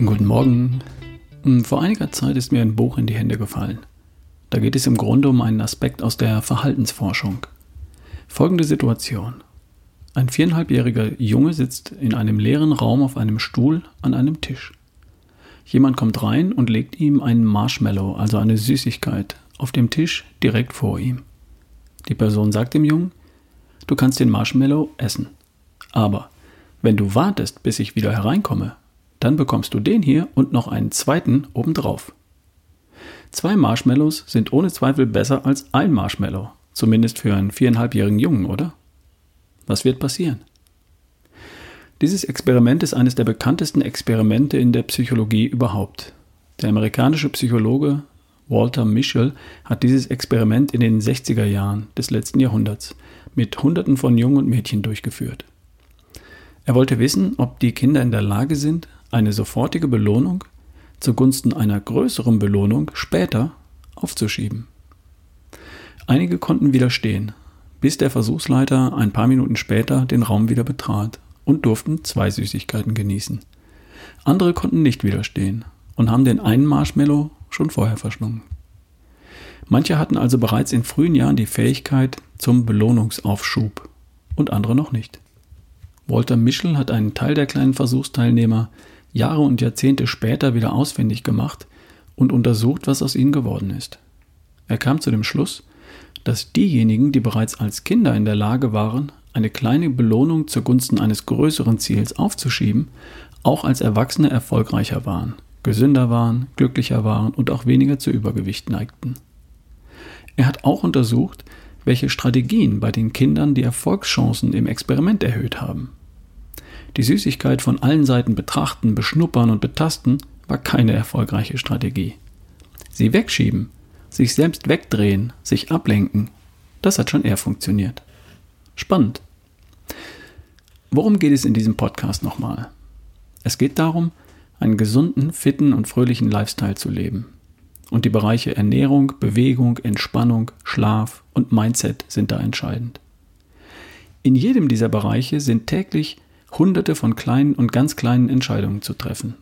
Morgen. Hm, vor einiger Zeit ist mir ein Buch in die Hände gefallen. Da geht es im Grunde um einen Aspekt aus der Verhaltensforschung. Folgende Situation. Ein viereinhalbjähriger Junge sitzt in einem leeren Raum auf einem Stuhl an einem Tisch. Jemand kommt rein und legt ihm einen Marshmallow, also eine Süßigkeit, auf dem Tisch direkt vor ihm. Die Person sagt dem Jungen, du kannst den Marshmallow essen. Aber wenn du wartest, bis ich wieder hereinkomme, dann bekommst du den hier und noch einen zweiten obendrauf. Zwei Marshmallows sind ohne Zweifel besser als ein Marshmallow, zumindest für einen viereinhalbjährigen Jungen, oder? Was wird passieren? Dieses Experiment ist eines der bekanntesten Experimente in der Psychologie überhaupt. Der amerikanische Psychologe Walter Mischel hat dieses Experiment in den 60er Jahren des letzten Jahrhunderts mit Hunderten von Jungen und Mädchen durchgeführt. Er wollte wissen, ob die Kinder in der Lage sind, eine sofortige Belohnung zugunsten einer größeren Belohnung später aufzuschieben. Einige konnten widerstehen, bis der Versuchsleiter ein paar Minuten später den Raum wieder betrat und durften zwei Süßigkeiten genießen. Andere konnten nicht widerstehen und haben den einen Marshmallow schon vorher verschlungen. Manche hatten also bereits in frühen Jahren die Fähigkeit zum Belohnungsaufschub und andere noch nicht. Walter Mischel hat einen Teil der kleinen Versuchsteilnehmer Jahre und Jahrzehnte später wieder ausfindig gemacht und untersucht, was aus ihnen geworden ist. Er kam zu dem Schluss, dass diejenigen, die bereits als Kinder in der Lage waren, eine kleine Belohnung zugunsten eines größeren Ziels aufzuschieben, auch als Erwachsene erfolgreicher waren, gesünder waren, glücklicher waren und auch weniger zu Übergewicht neigten. Er hat auch untersucht, welche Strategien bei den Kindern die Erfolgschancen im Experiment erhöht haben. Die Süßigkeit von allen Seiten betrachten, beschnuppern und betasten war keine erfolgreiche Strategie. Sie wegschieben, sich selbst wegdrehen, sich ablenken, das hat schon eher funktioniert. Spannend. Worum geht es in diesem Podcast nochmal? Es geht darum, einen gesunden, fitten und fröhlichen Lifestyle zu leben. Und die Bereiche Ernährung, Bewegung, Entspannung, Schlaf und Mindset sind da entscheidend. In jedem dieser Bereiche sind täglich hunderte von kleinen und ganz kleinen Entscheidungen zu treffen.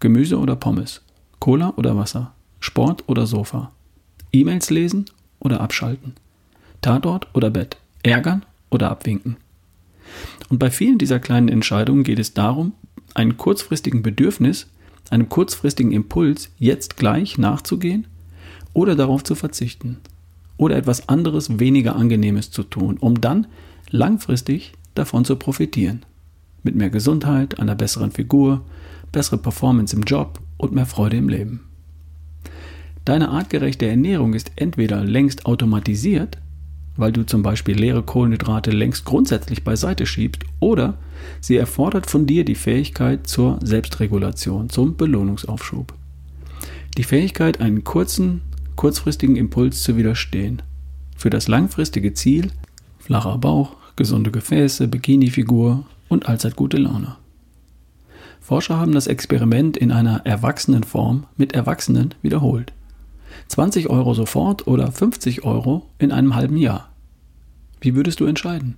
Gemüse oder Pommes, Cola oder Wasser, Sport oder Sofa, E-Mails lesen oder abschalten, Tatort oder Bett, ärgern oder abwinken. Und bei vielen dieser kleinen Entscheidungen geht es darum, einem kurzfristigen Bedürfnis, einem kurzfristigen Impuls jetzt gleich nachzugehen oder darauf zu verzichten oder etwas anderes weniger angenehmes zu tun, um dann langfristig davon zu profitieren mit mehr Gesundheit, einer besseren Figur, bessere Performance im Job und mehr Freude im Leben. Deine artgerechte Ernährung ist entweder längst automatisiert, weil du zum Beispiel leere Kohlenhydrate längst grundsätzlich beiseite schiebst, oder sie erfordert von dir die Fähigkeit zur Selbstregulation, zum Belohnungsaufschub. Die Fähigkeit, einen kurzen, kurzfristigen Impuls zu widerstehen. Für das langfristige Ziel, flacher Bauch, gesunde Gefäße, Bikini-Figur, und allzeit gute Laune. Forscher haben das Experiment in einer Erwachsenenform mit Erwachsenen wiederholt. 20 Euro sofort oder 50 Euro in einem halben Jahr. Wie würdest du entscheiden?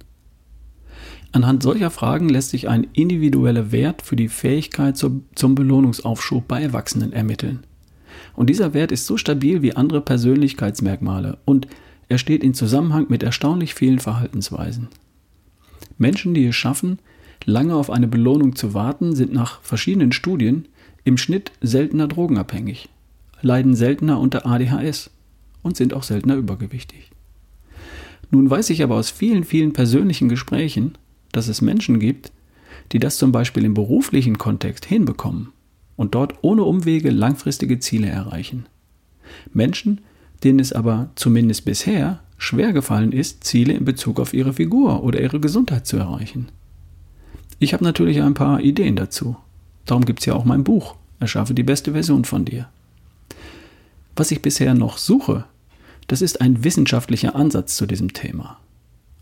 Anhand solcher Fragen lässt sich ein individueller Wert für die Fähigkeit zum Belohnungsaufschub bei Erwachsenen ermitteln. Und dieser Wert ist so stabil wie andere Persönlichkeitsmerkmale und er steht in Zusammenhang mit erstaunlich vielen Verhaltensweisen. Menschen, die es schaffen, lange auf eine Belohnung zu warten, sind nach verschiedenen Studien im Schnitt seltener drogenabhängig, leiden seltener unter ADHS und sind auch seltener übergewichtig. Nun weiß ich aber aus vielen, vielen persönlichen Gesprächen, dass es Menschen gibt, die das zum Beispiel im beruflichen Kontext hinbekommen und dort ohne Umwege langfristige Ziele erreichen. Menschen, denen es aber zumindest bisher schwer gefallen ist, Ziele in Bezug auf ihre Figur oder ihre Gesundheit zu erreichen. Ich habe natürlich ein paar Ideen dazu. Darum gibt es ja auch mein Buch. Erschaffe die beste Version von dir. Was ich bisher noch suche, das ist ein wissenschaftlicher Ansatz zu diesem Thema.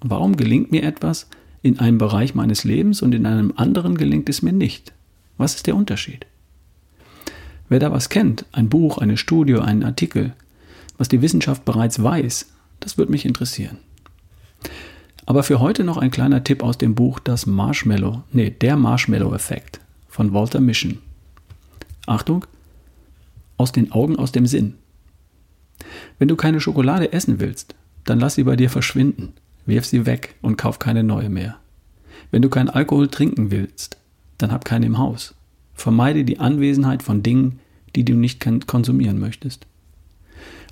Warum gelingt mir etwas in einem Bereich meines Lebens und in einem anderen gelingt es mir nicht? Was ist der Unterschied? Wer da was kennt, ein Buch, eine Studie, einen Artikel, was die Wissenschaft bereits weiß, das würde mich interessieren. Aber für heute noch ein kleiner Tipp aus dem Buch Das Marshmallow, nee, der Marshmallow-Effekt von Walter Mission. Achtung, aus den Augen, aus dem Sinn. Wenn du keine Schokolade essen willst, dann lass sie bei dir verschwinden, wirf sie weg und kauf keine neue mehr. Wenn du keinen Alkohol trinken willst, dann hab keinen im Haus. Vermeide die Anwesenheit von Dingen, die du nicht konsumieren möchtest.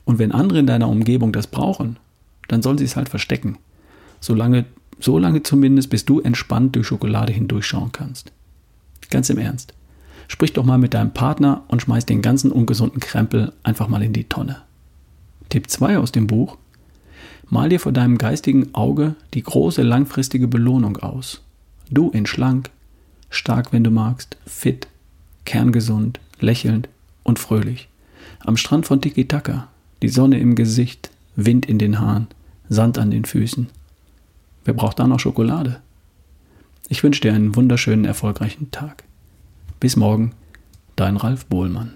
Und wenn andere in deiner Umgebung das brauchen, dann sollen sie es halt verstecken. Solange, so lange zumindest, bis du entspannt durch Schokolade hindurchschauen kannst. Ganz im Ernst. Sprich doch mal mit deinem Partner und schmeiß den ganzen ungesunden Krempel einfach mal in die Tonne. Tipp 2 aus dem Buch. Mal dir vor deinem geistigen Auge die große langfristige Belohnung aus. Du in schlank, stark, wenn du magst, fit, kerngesund, lächelnd und fröhlich. Am Strand von Tiki-Taka, die Sonne im Gesicht, Wind in den Haaren, Sand an den Füßen. Wer braucht da noch Schokolade? Ich wünsche dir einen wunderschönen, erfolgreichen Tag. Bis morgen, dein Ralf Bohlmann.